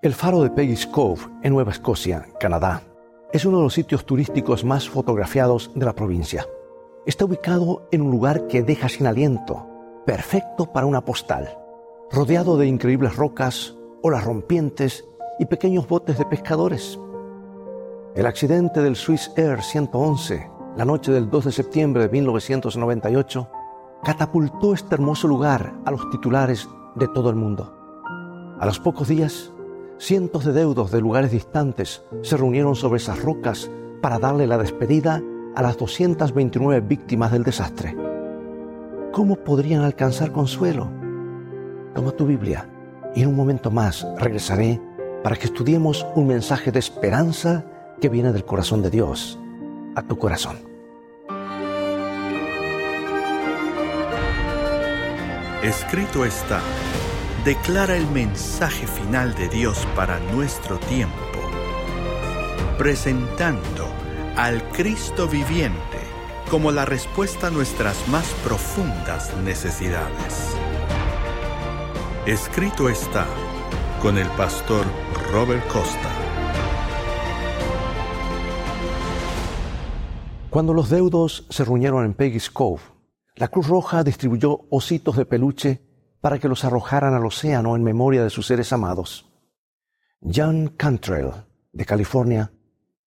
El faro de Peggy's Cove, en Nueva Escocia, Canadá, es uno de los sitios turísticos más fotografiados de la provincia. Está ubicado en un lugar que deja sin aliento, perfecto para una postal, rodeado de increíbles rocas, olas rompientes y pequeños botes de pescadores. El accidente del Swiss Air 111, la noche del 2 de septiembre de 1998, catapultó este hermoso lugar a los titulares de todo el mundo. A los pocos días, cientos de deudos de lugares distantes se reunieron sobre esas rocas para darle la despedida a las 229 víctimas del desastre. ¿Cómo podrían alcanzar consuelo? Toma tu Biblia y en un momento más regresaré para que estudiemos un mensaje de esperanza que viene del corazón de Dios a tu corazón. Escrito está declara el mensaje final de Dios para nuestro tiempo, presentando al Cristo viviente como la respuesta a nuestras más profundas necesidades. Escrito está con el pastor Robert Costa. Cuando los deudos se reunieron en Peggy's Cove, la Cruz Roja distribuyó ositos de peluche para que los arrojaran al océano en memoria de sus seres amados. John Cantrell, de California,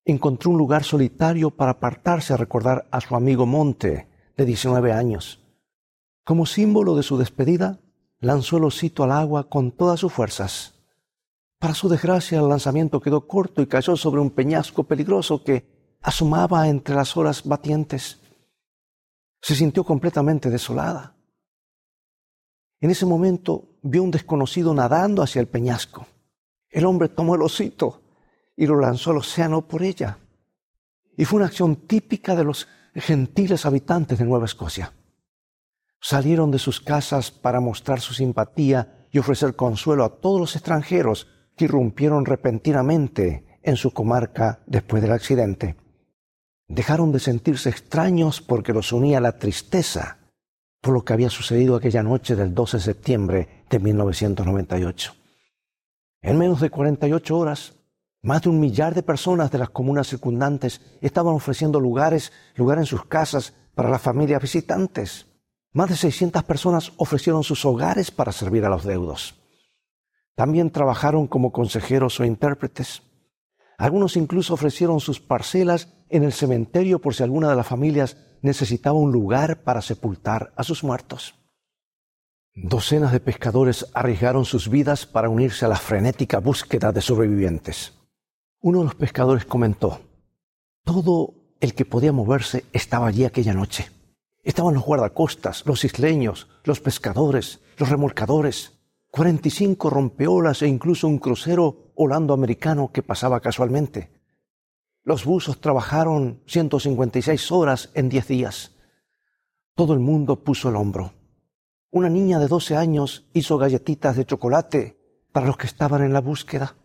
encontró un lugar solitario para apartarse a recordar a su amigo Monte, de 19 años. Como símbolo de su despedida, lanzó el osito al agua con todas sus fuerzas. Para su desgracia, el lanzamiento quedó corto y cayó sobre un peñasco peligroso que asomaba entre las olas batientes. Se sintió completamente desolada. En ese momento vio un desconocido nadando hacia el peñasco. El hombre tomó el osito y lo lanzó al océano por ella. Y fue una acción típica de los gentiles habitantes de Nueva Escocia. Salieron de sus casas para mostrar su simpatía y ofrecer consuelo a todos los extranjeros que irrumpieron repentinamente en su comarca después del accidente. Dejaron de sentirse extraños porque los unía la tristeza por lo que había sucedido aquella noche del 12 de septiembre de 1998. En menos de 48 horas, más de un millar de personas de las comunas circundantes estaban ofreciendo lugares, lugar en sus casas para las familias visitantes. Más de 600 personas ofrecieron sus hogares para servir a los deudos. También trabajaron como consejeros o intérpretes. Algunos incluso ofrecieron sus parcelas en el cementerio por si alguna de las familias necesitaba un lugar para sepultar a sus muertos. Docenas de pescadores arriesgaron sus vidas para unirse a la frenética búsqueda de sobrevivientes. Uno de los pescadores comentó, todo el que podía moverse estaba allí aquella noche. Estaban los guardacostas, los isleños, los pescadores, los remolcadores, 45 rompeolas e incluso un crucero holando americano que pasaba casualmente. Los buzos trabajaron 156 horas en 10 días. Todo el mundo puso el hombro. Una niña de 12 años hizo galletitas de chocolate para los que estaban en la búsqueda.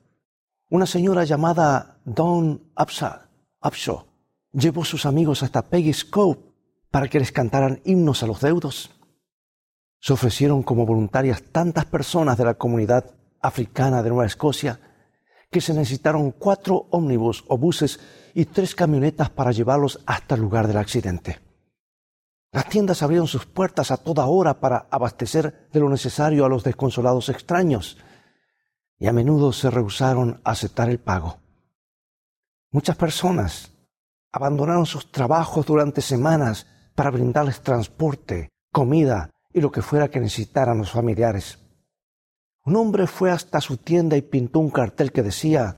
Una señora llamada Dawn Upshaw llevó sus amigos hasta Peggy's Cove para que les cantaran himnos a los deudos. Se ofrecieron como voluntarias tantas personas de la comunidad africana de Nueva Escocia que se necesitaron cuatro ómnibus o buses y tres camionetas para llevarlos hasta el lugar del accidente. Las tiendas abrieron sus puertas a toda hora para abastecer de lo necesario a los desconsolados extraños y a menudo se rehusaron a aceptar el pago. Muchas personas abandonaron sus trabajos durante semanas para brindarles transporte, comida y lo que fuera que necesitaran los familiares. Un hombre fue hasta su tienda y pintó un cartel que decía,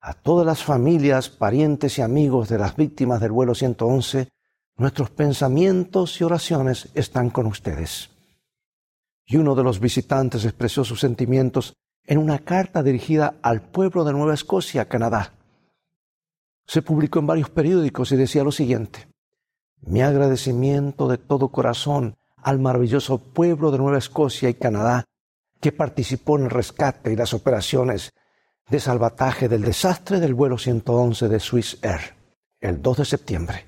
a todas las familias, parientes y amigos de las víctimas del vuelo 111, nuestros pensamientos y oraciones están con ustedes. Y uno de los visitantes expresó sus sentimientos en una carta dirigida al pueblo de Nueva Escocia, Canadá. Se publicó en varios periódicos y decía lo siguiente, mi agradecimiento de todo corazón al maravilloso pueblo de Nueva Escocia y Canadá que participó en el rescate y las operaciones de salvataje del desastre del vuelo 111 de Swiss Air el 2 de septiembre.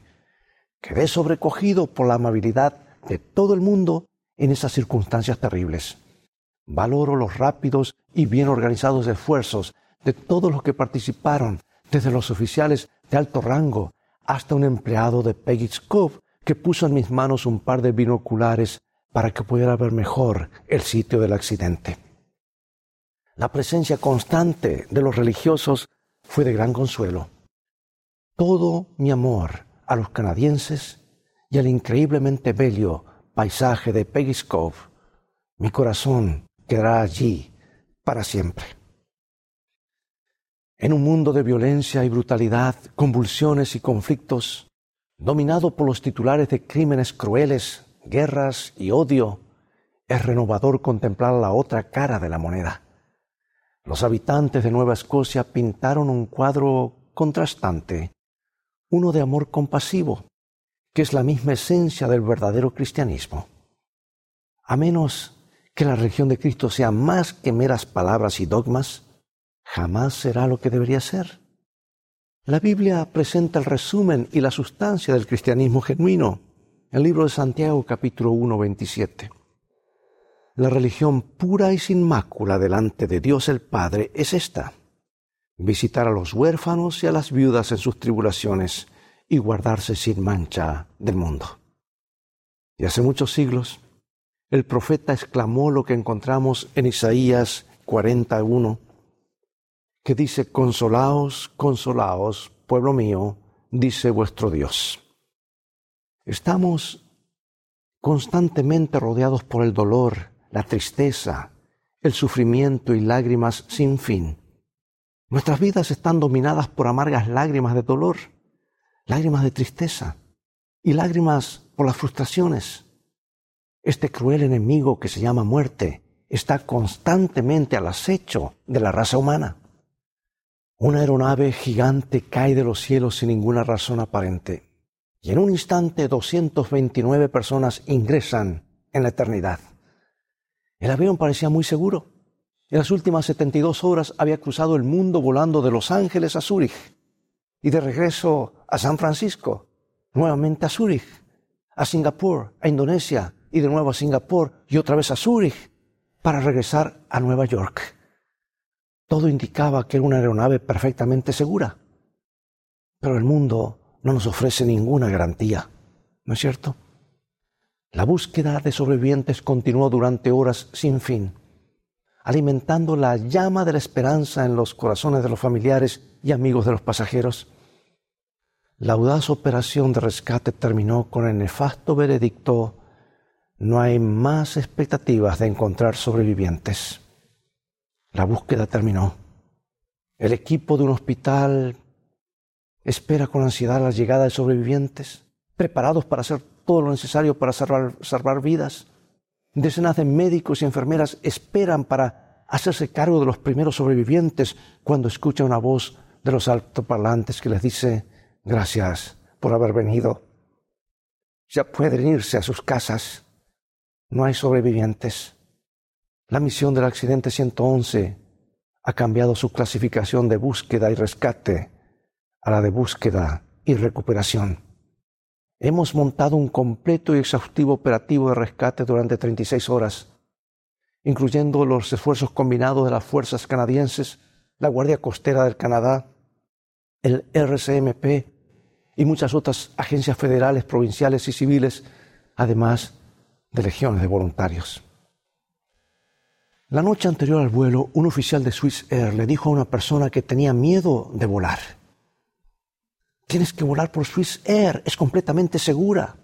Quedé sobrecogido por la amabilidad de todo el mundo en esas circunstancias terribles. Valoro los rápidos y bien organizados esfuerzos de todos los que participaron, desde los oficiales de alto rango hasta un empleado de Peggy's Cove que puso en mis manos un par de binoculares para que pudiera ver mejor el sitio del accidente. La presencia constante de los religiosos fue de gran consuelo. Todo mi amor a los canadienses y al increíblemente bello paisaje de Peggy's Cove, mi corazón quedará allí para siempre. En un mundo de violencia y brutalidad, convulsiones y conflictos, dominado por los titulares de crímenes crueles, guerras y odio, es renovador contemplar la otra cara de la moneda. Los habitantes de Nueva Escocia pintaron un cuadro contrastante, uno de amor compasivo, que es la misma esencia del verdadero cristianismo. A menos que la religión de Cristo sea más que meras palabras y dogmas, jamás será lo que debería ser. La Biblia presenta el resumen y la sustancia del cristianismo genuino. El libro de Santiago capítulo 1, 27. La religión pura y sin mácula delante de Dios el Padre es esta. Visitar a los huérfanos y a las viudas en sus tribulaciones y guardarse sin mancha del mundo. Y hace muchos siglos, el profeta exclamó lo que encontramos en Isaías 41 que dice, consolaos, consolaos, pueblo mío, dice vuestro Dios. Estamos constantemente rodeados por el dolor, la tristeza, el sufrimiento y lágrimas sin fin. Nuestras vidas están dominadas por amargas lágrimas de dolor, lágrimas de tristeza y lágrimas por las frustraciones. Este cruel enemigo que se llama muerte está constantemente al acecho de la raza humana. Una aeronave gigante cae de los cielos sin ninguna razón aparente. Y en un instante 229 personas ingresan en la eternidad. El avión parecía muy seguro. En las últimas 72 horas había cruzado el mundo volando de Los Ángeles a Zúrich y de regreso a San Francisco, nuevamente a Zúrich, a Singapur, a Indonesia y de nuevo a Singapur y otra vez a Zúrich para regresar a Nueva York. Todo indicaba que era una aeronave perfectamente segura. Pero el mundo no nos ofrece ninguna garantía, ¿no es cierto? La búsqueda de sobrevivientes continuó durante horas sin fin, alimentando la llama de la esperanza en los corazones de los familiares y amigos de los pasajeros. La audaz operación de rescate terminó con el nefasto veredicto no hay más expectativas de encontrar sobrevivientes. La búsqueda terminó. El equipo de un hospital espera con ansiedad la llegada de sobrevivientes, preparados para hacer todo lo necesario para salvar, vidas. Decenas de médicos y enfermeras esperan para hacerse cargo de los primeros sobrevivientes cuando escucha una voz de los altoparlantes que les dice, gracias por haber venido. Ya pueden irse a sus casas. No hay sobrevivientes. La misión del accidente 111 ha cambiado su clasificación de búsqueda y rescate a la de búsqueda y recuperación. Hemos montado un completo y exhaustivo operativo de rescate durante 36 horas, incluyendo los esfuerzos combinados de las fuerzas canadienses, la Guardia Costera del Canadá, el RCMP y muchas otras agencias federales, provinciales y civiles, además de legiones de voluntarios. La noche anterior al vuelo, un oficial de Swiss Air le dijo a una persona que tenía miedo de volar, tienes que volar por Swiss Air, es completamente segura.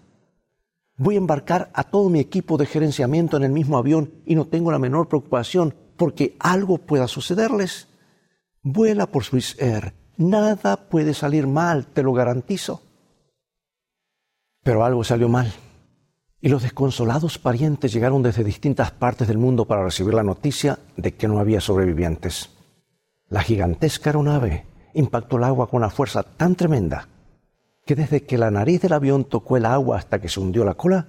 Voy a embarcar a todo mi equipo de gerenciamiento en el mismo avión y no tengo la menor preocupación porque algo pueda sucederles. Vuela por Swiss Air, nada puede salir mal, te lo garantizo. Pero algo salió mal. Y los desconsolados parientes llegaron desde distintas partes del mundo para recibir la noticia de que no había sobrevivientes. La gigantesca aeronave impactó el agua con una fuerza tan tremenda que desde que la nariz del avión tocó el agua hasta que se hundió la cola,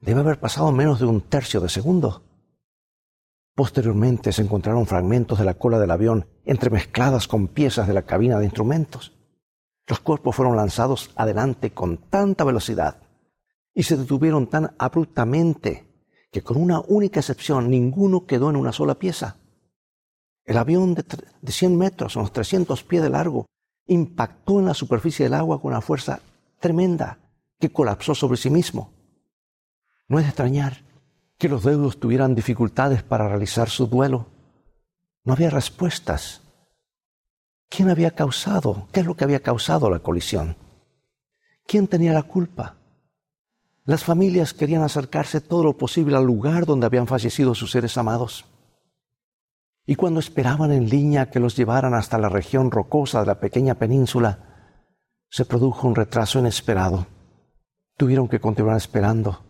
debe haber pasado menos de un tercio de segundo. Posteriormente se encontraron fragmentos de la cola del avión entremezcladas con piezas de la cabina de instrumentos. Los cuerpos fueron lanzados adelante con tanta velocidad y se detuvieron tan abruptamente que con una única excepción ninguno quedó en una sola pieza. El avión de, 100 metros, unos 300 pies de largo, impactó en la superficie del agua con una fuerza tremenda que colapsó sobre sí mismo. No es de extrañar que los deudos tuvieran dificultades para realizar su duelo. No había respuestas. ¿Quién había causado? ¿Qué es lo que había causado la colisión? ¿Quién tenía la culpa? Las familias querían acercarse todo lo posible al lugar donde habían fallecido sus seres amados. Y cuando esperaban en línea que los llevaran hasta la región rocosa de la pequeña península, se produjo un retraso inesperado. Tuvieron que continuar esperando.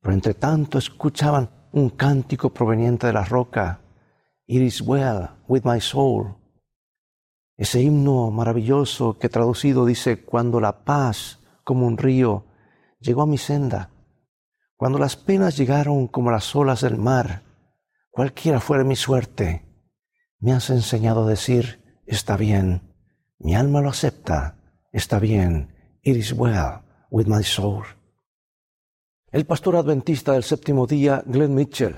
Pero entre tanto escuchaban un cántico proveniente de la roca, It is well with my soul. Ese himno maravilloso que traducido dice, cuando la paz como un río llegó a mi senda, cuando las penas llegaron como las olas del mar, cualquiera fuera mi suerte, me has enseñado a decir, está bien, mi alma lo acepta, está bien, it is well with my soul. El pastor adventista del séptimo día, Glenn Mitchell,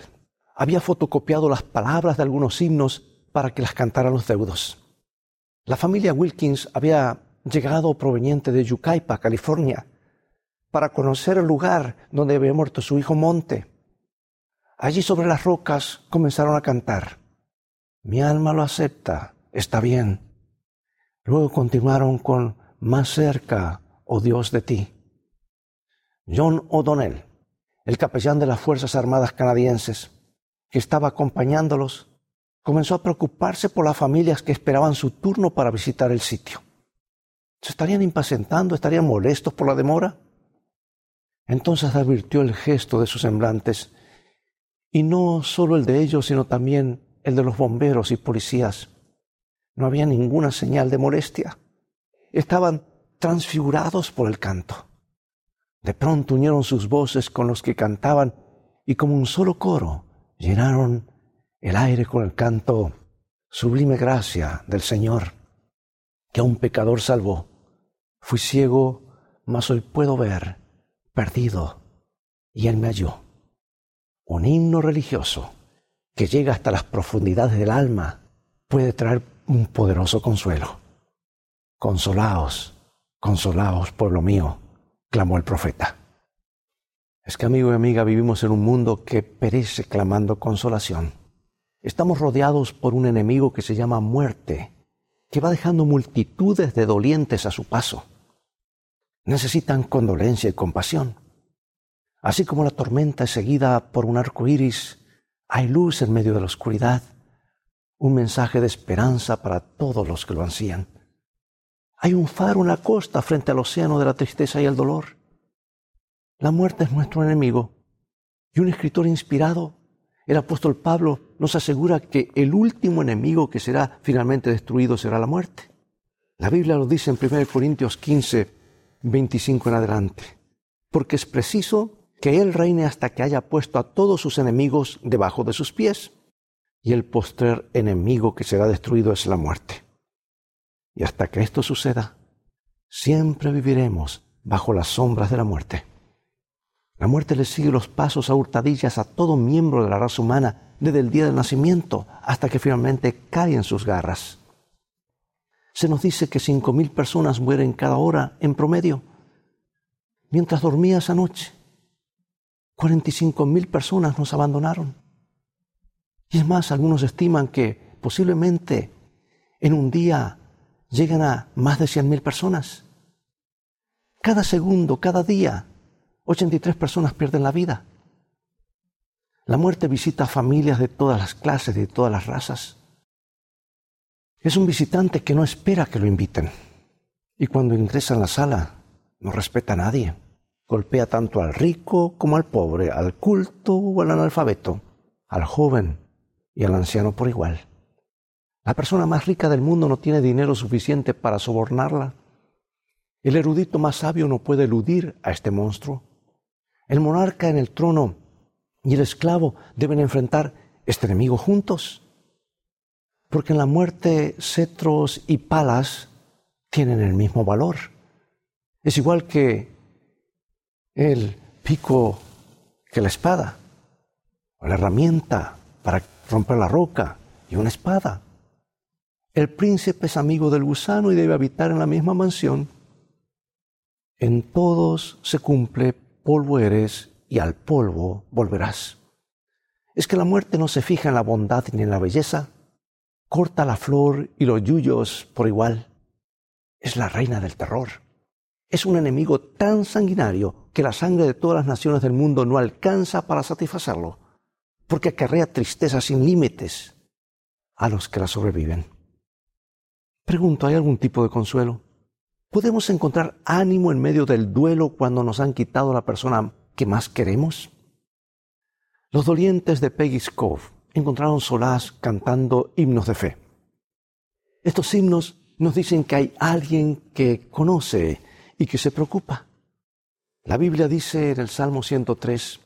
había fotocopiado las palabras de algunos himnos para que las cantaran los deudos. La familia Wilkins había llegado proveniente de Yucaipa, California, para conocer el lugar donde había muerto su hijo Monte. Allí sobre las rocas comenzaron a cantar. Mi alma lo acepta, está bien. Luego continuaron con Más cerca, oh Dios de ti. John O'Donnell, el capellán de las Fuerzas Armadas canadienses, que estaba acompañándolos, comenzó a preocuparse por las familias que esperaban su turno para visitar el sitio. ¿Se estarían impacientando? ¿Estarían molestos por la demora? Entonces advirtió el gesto de sus semblantes y no solo el de ellos, sino también el de los bomberos y policías. No había ninguna señal de molestia. Estaban transfigurados por el canto. De pronto unieron sus voces con los que cantaban y como un solo coro llenaron el aire con el canto Sublime gracia del Señor, que a un pecador salvó. Fui ciego, mas hoy puedo ver, perdido, y Él me halló un himno religioso que llega hasta las profundidades del alma puede traer un poderoso consuelo. Consolaos, consolaos, pueblo mío, clamó el profeta. Es que, amigo y amiga, vivimos en un mundo que perece clamando consolación. Estamos rodeados por un enemigo que se llama muerte, que va dejando multitudes de dolientes a su paso. Necesitan condolencia y compasión. Así como la tormenta es seguida por un arco iris, hay luz en medio de la oscuridad, un mensaje de esperanza para todos los que lo ansían. Hay un faro en la costa frente al océano de la tristeza y el dolor. La muerte es nuestro enemigo. Y un escritor inspirado, el apóstol Pablo, nos asegura que el último enemigo que será finalmente destruido será la muerte. La Biblia lo dice en 1 Corintios 15, 25 en adelante. Porque es preciso que Él reine hasta que haya puesto a todos sus enemigos debajo de sus pies. Y el postrer enemigo que será destruido es la muerte. Y hasta que esto suceda, siempre viviremos bajo las sombras de la muerte. La muerte le sigue los pasos a hurtadillas a todo miembro de la raza humana desde el día del nacimiento hasta que finalmente cae en sus garras. Se nos dice que cinco mil personas mueren cada hora en promedio. Mientras dormía esa noche, 45 mil personas nos abandonaron. Y es más, algunos estiman que posiblemente en un día lleguen a más de 100 mil personas. Cada segundo, cada día, 83 personas pierden la vida. La muerte visita a familias de todas las clases, de todas las razas. Es un visitante que no espera que lo inviten. Y cuando ingresa en la sala, no respeta a nadie. Golpea tanto al rico como al pobre, al culto o al analfabeto, al joven y al anciano por igual. La persona más rica del mundo no tiene dinero suficiente para sobornarla. El erudito más sabio no puede eludir a este monstruo. El monarca en el trono y el esclavo deben enfrentar este enemigo juntos. Porque en la muerte cetros y palas tienen el mismo valor. Es igual que el pico que la espada, o la herramienta para romper la roca, y una espada. El príncipe es amigo del gusano y debe habitar en la misma mansión. En todos se cumple, polvo eres y al polvo volverás. Es que la muerte no se fija en la bondad ni en la belleza, corta la flor y los yuyos por igual. Es la reina del terror. Es un enemigo tan sanguinario que la sangre de todas las naciones del mundo no alcanza para satisfacerlo, porque acarrea tristeza sin límites a los que la sobreviven. Pregunto, ¿hay algún tipo de consuelo? ¿Podemos encontrar ánimo en medio del duelo cuando nos han quitado la persona que más queremos? Los dolientes de Peggy's Cove encontraron solaz cantando himnos de fe. Estos himnos nos dicen que hay alguien que conoce y que se preocupa. La Biblia dice en el Salmo 103,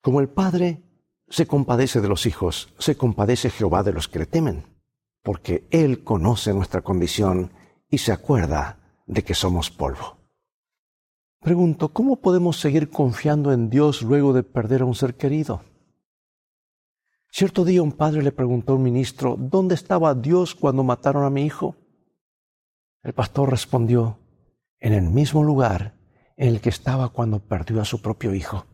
como el Padre se compadece de los hijos, se compadece Jehová de los que le temen, porque Él conoce nuestra condición y se acuerda de que somos polvo. Pregunto, ¿cómo podemos seguir confiando en Dios luego de perder a un ser querido? Cierto día un padre le preguntó a un ministro, ¿dónde estaba Dios cuando mataron a mi hijo? El pastor respondió, en el mismo lugar el que estaba cuando perdió a su propio hijo.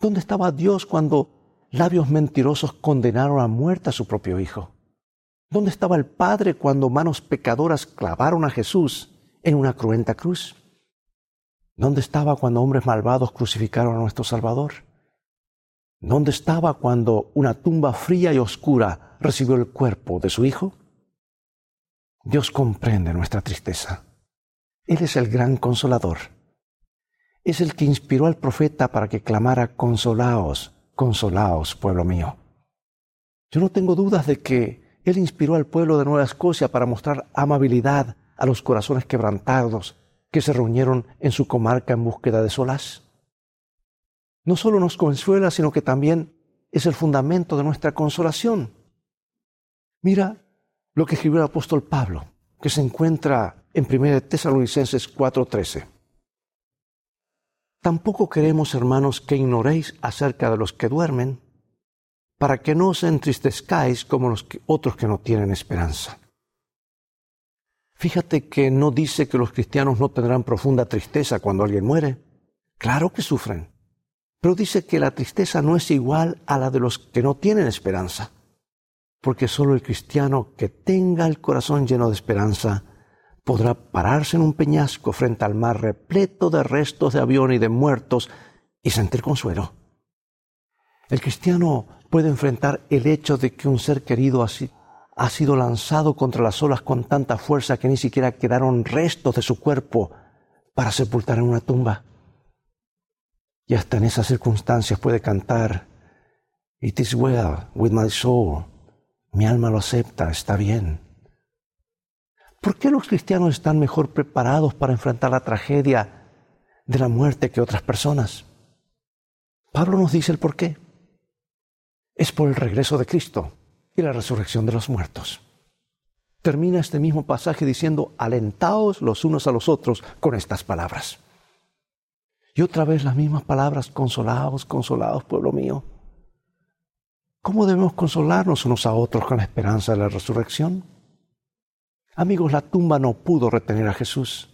¿Dónde estaba Dios cuando labios mentirosos condenaron a muerte a su propio hijo? ¿Dónde estaba el Padre cuando manos pecadoras clavaron a Jesús en una cruenta cruz? ¿Dónde estaba cuando hombres malvados crucificaron a nuestro Salvador? ¿Dónde estaba cuando una tumba fría y oscura recibió el cuerpo de su Hijo? Dios comprende nuestra tristeza. Él es el gran consolador. Es el que inspiró al profeta para que clamara, consolaos, consolaos, pueblo mío. Yo no tengo dudas de que Él inspiró al pueblo de Nueva Escocia para mostrar amabilidad a los corazones quebrantados que se reunieron en su comarca en búsqueda de solaz. No solo nos consuela, sino que también es el fundamento de nuestra consolación. Mira lo que escribió el apóstol Pablo, que se encuentra en 1 Tesalonicenses 4:13. Tampoco queremos, hermanos, que ignoréis acerca de los que duermen, para que no os entristezcáis como los otros que no tienen esperanza. Fíjate que no dice que los cristianos no tendrán profunda tristeza cuando alguien muere. Claro que sufren, pero dice que la tristeza no es igual a la de los que no tienen esperanza, porque solo el cristiano que tenga el corazón lleno de esperanza podrá pararse en un peñasco frente al mar repleto de restos de avión y de muertos y sentir consuelo. El cristiano puede enfrentar el hecho de que un ser querido ha sido lanzado contra las olas con tanta fuerza que ni siquiera quedaron restos de su cuerpo para sepultar en una tumba. Y hasta en esas circunstancias puede cantar, It is well with my soul. Mi alma lo acepta, está bien. ¿Por qué los cristianos están mejor preparados para enfrentar la tragedia de la muerte que otras personas? Pablo nos dice el por qué. Es por el regreso de Cristo y la resurrección de los muertos. Termina este mismo pasaje diciendo, alentaos los unos a los otros con estas palabras. Y otra vez las mismas palabras, consolados, consolados, pueblo mío. ¿Cómo debemos consolarnos unos a otros con la esperanza de la resurrección? Amigos, la tumba no pudo retener a Jesús.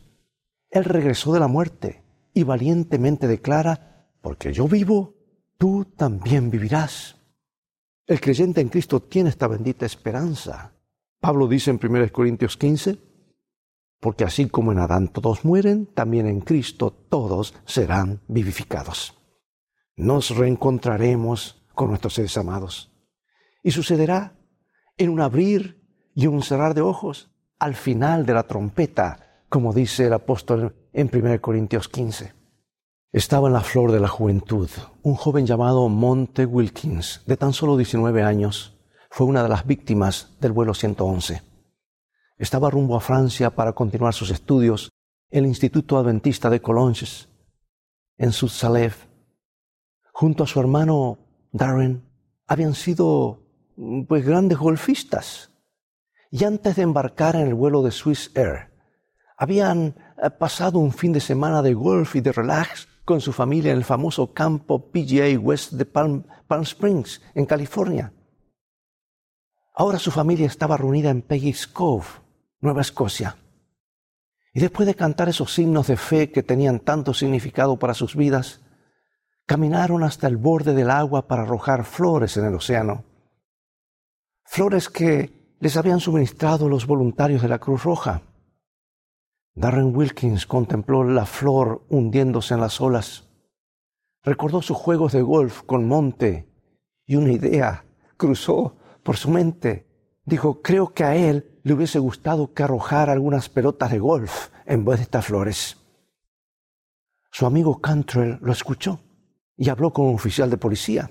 Él regresó de la muerte y valientemente declara, porque yo vivo, tú también vivirás. El creyente en Cristo tiene esta bendita esperanza. Pablo dice en 1 Corintios 15, porque así como en Adán todos mueren, también en Cristo todos serán vivificados. Nos reencontraremos con nuestros seres amados. Y sucederá en un abrir y un cerrar de ojos al final de la trompeta, como dice el apóstol en 1 Corintios 15. Estaba en la flor de la juventud. Un joven llamado Monte Wilkins, de tan solo 19 años, fue una de las víctimas del vuelo 111. Estaba rumbo a Francia para continuar sus estudios en el Instituto Adventista de Colonges, en Sud-Salève. Junto a su hermano Darren, habían sido pues grandes golfistas y antes de embarcar en el vuelo de Swiss Air, habían eh, pasado un fin de semana de golf y de relax con su familia en el famoso campo PGA West de Palm, Springs, en California. Ahora su familia estaba reunida en Peggy's Cove, Nueva Escocia. Y después de cantar esos himnos de fe que tenían tanto significado para sus vidas, caminaron hasta el borde del agua para arrojar flores en el océano. Flores que les habían suministrado los voluntarios de la Cruz Roja. Darren Wilkins contempló la flor hundiéndose en las olas. Recordó sus juegos de golf con Monte y una idea cruzó por su mente. Dijo, creo que a él le hubiese gustado que arrojara algunas pelotas de golf en vez de estas flores. Su amigo Cantrell lo escuchó y habló con un oficial de policía.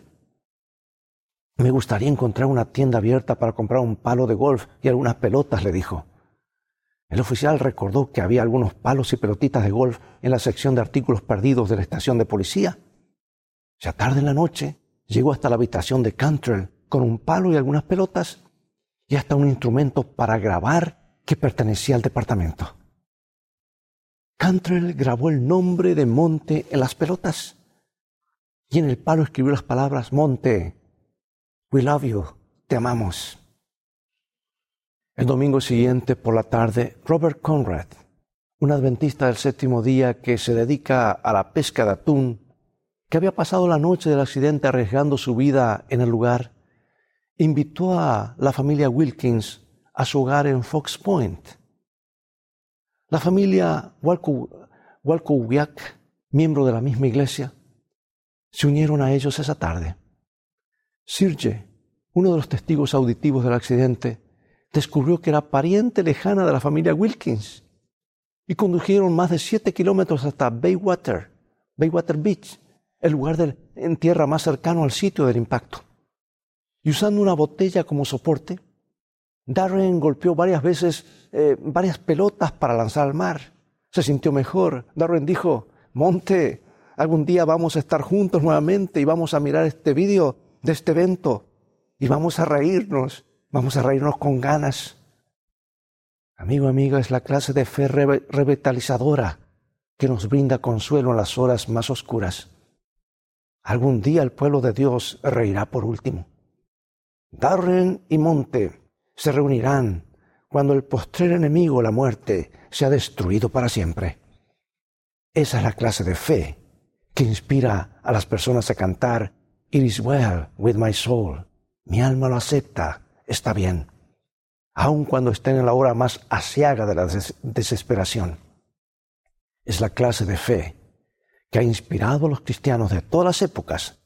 Me gustaría encontrar una tienda abierta para comprar un palo de golf y algunas pelotas, le dijo. El oficial recordó que había algunos palos y pelotitas de golf en la sección de artículos perdidos de la estación de policía. Ya tarde en la noche, llegó hasta la habitación de Cantrell con un palo y algunas pelotas y hasta un instrumento para grabar que pertenecía al departamento. Cantrell grabó el nombre de Monte en las pelotas y en el palo escribió las palabras Monte, we love you, te amamos. El domingo siguiente por la tarde, Robert Conrad, un adventista del séptimo día que se dedica a la pesca de atún, que había pasado la noche del accidente arriesgando su vida en el lugar, invitó a la familia Wilkins a su hogar en Fox Point. La familia Walkowiak, miembro de la misma iglesia, se unieron a ellos esa tarde. Sirje, uno de los testigos auditivos del accidente, descubrió que era pariente lejana de la familia Wilkins y condujeron más de siete kilómetros hasta Baywater, Baywater Beach, el lugar en tierra más cercano al sitio del impacto y usando una botella como soporte, Darren golpeó varias veces eh, varias pelotas para lanzar al mar. Se sintió mejor. Darren dijo, Monte, algún día vamos a estar juntos nuevamente y vamos a mirar este vídeo de este evento y vamos a reírnos, vamos a reírnos con ganas. Amigo, amiga, es la clase de fe revitalizadora que nos brinda consuelo en las horas más oscuras. Algún día el pueblo de Dios reirá por último. Darren y Monte se reunirán cuando el postrer enemigo, la muerte, sea destruido para siempre. Esa es la clase de fe que inspira a las personas a cantar It is well with my soul. Mi alma lo acepta, está bien, aun cuando estén en la hora más asiaga de la desesperación. Es la clase de fe que ha inspirado a los cristianos de todas las épocas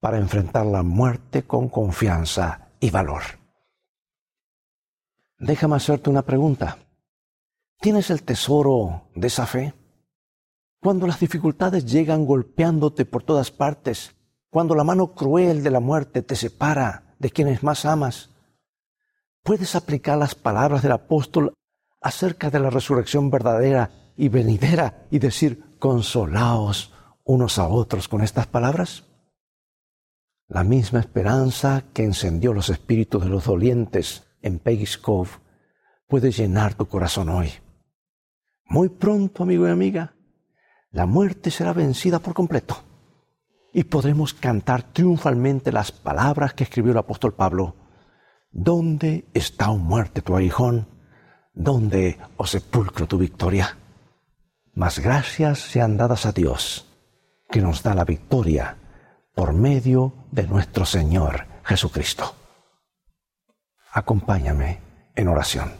para enfrentar la muerte con confianza y valor. Déjame hacerte una pregunta. ¿Tienes el tesoro de esa fe? Cuando las dificultades llegan golpeándote por todas partes, cuando la mano cruel de la muerte te separa de quienes más amas, puedes aplicar las palabras del apóstol acerca de la resurrección verdadera y venidera y decir, consolaos unos a otros con estas palabras? La misma esperanza que encendió los espíritus de los dolientes en Peggy's Cove puede llenar tu corazón hoy. Muy pronto, amigo y amiga, la muerte será vencida por completo y podremos cantar triunfalmente las palabras que escribió el apóstol Pablo. ¿Dónde está, oh muerte, tu aguijón? ¿Dónde, oh sepulcro, tu victoria? Mas gracias sean dadas a Dios, que nos da la victoria por medio de nuestro Señor Jesucristo. Acompáñame en oración.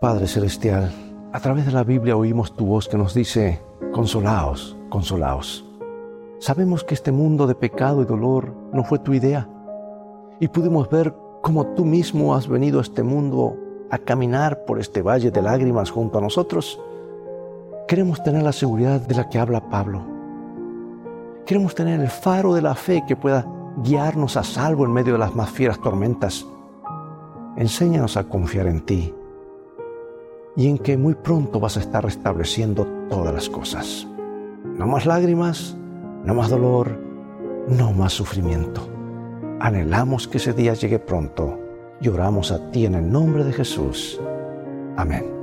Padre Celestial, a través de la Biblia oímos tu voz que nos dice, consolaos, consolaos. Sabemos que este mundo de pecado y dolor no fue tu idea y pudimos ver cómo tú mismo has venido a este mundo a caminar por este valle de lágrimas junto a nosotros. Queremos tener la seguridad de la que habla Pablo Queremos tener el faro de la fe que pueda guiarnos a salvo en medio de las más fieras tormentas. Enséñanos a confiar en ti y en que muy pronto vas a estar restableciendo todas las cosas. No más lágrimas, no más dolor, no más sufrimiento. Anhelamos que ese día llegue pronto y oramos a ti en el nombre de Jesús. Amén.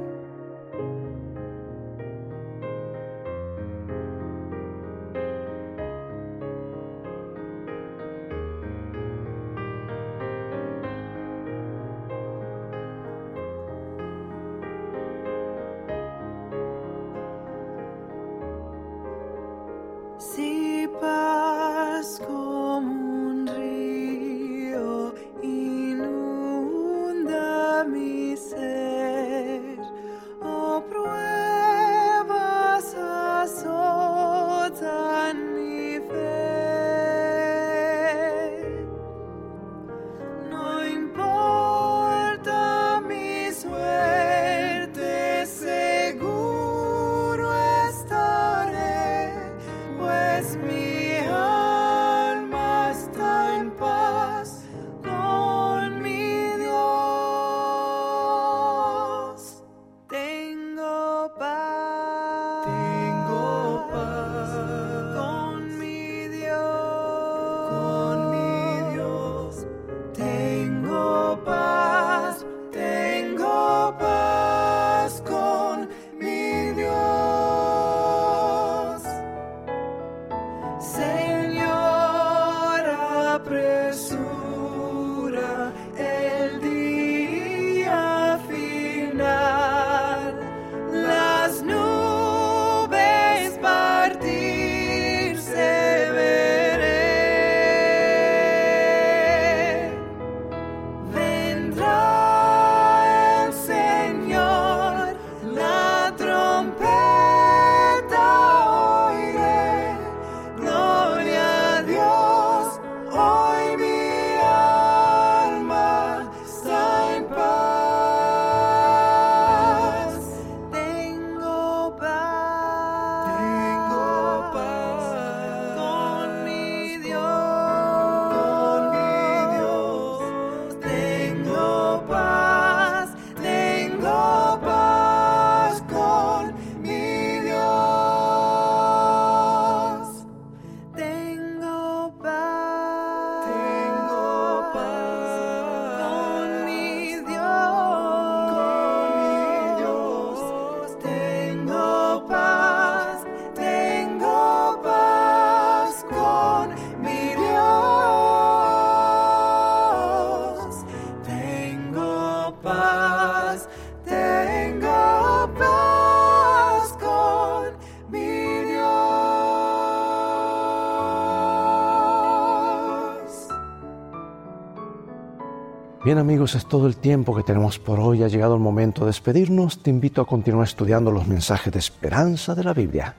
Bien amigos, es todo el tiempo que tenemos por hoy. Ha llegado el momento de despedirnos. Te invito a continuar estudiando los mensajes de esperanza de la Biblia.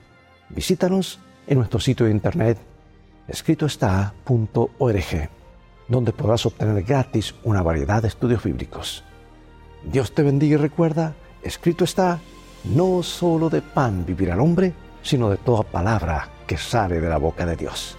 Visítanos en nuestro sitio de internet escritoestá.org, donde podrás obtener gratis una variedad de estudios bíblicos. Dios te bendiga y recuerda, escrito está, no solo de pan vivirá el hombre, sino de toda palabra que sale de la boca de Dios.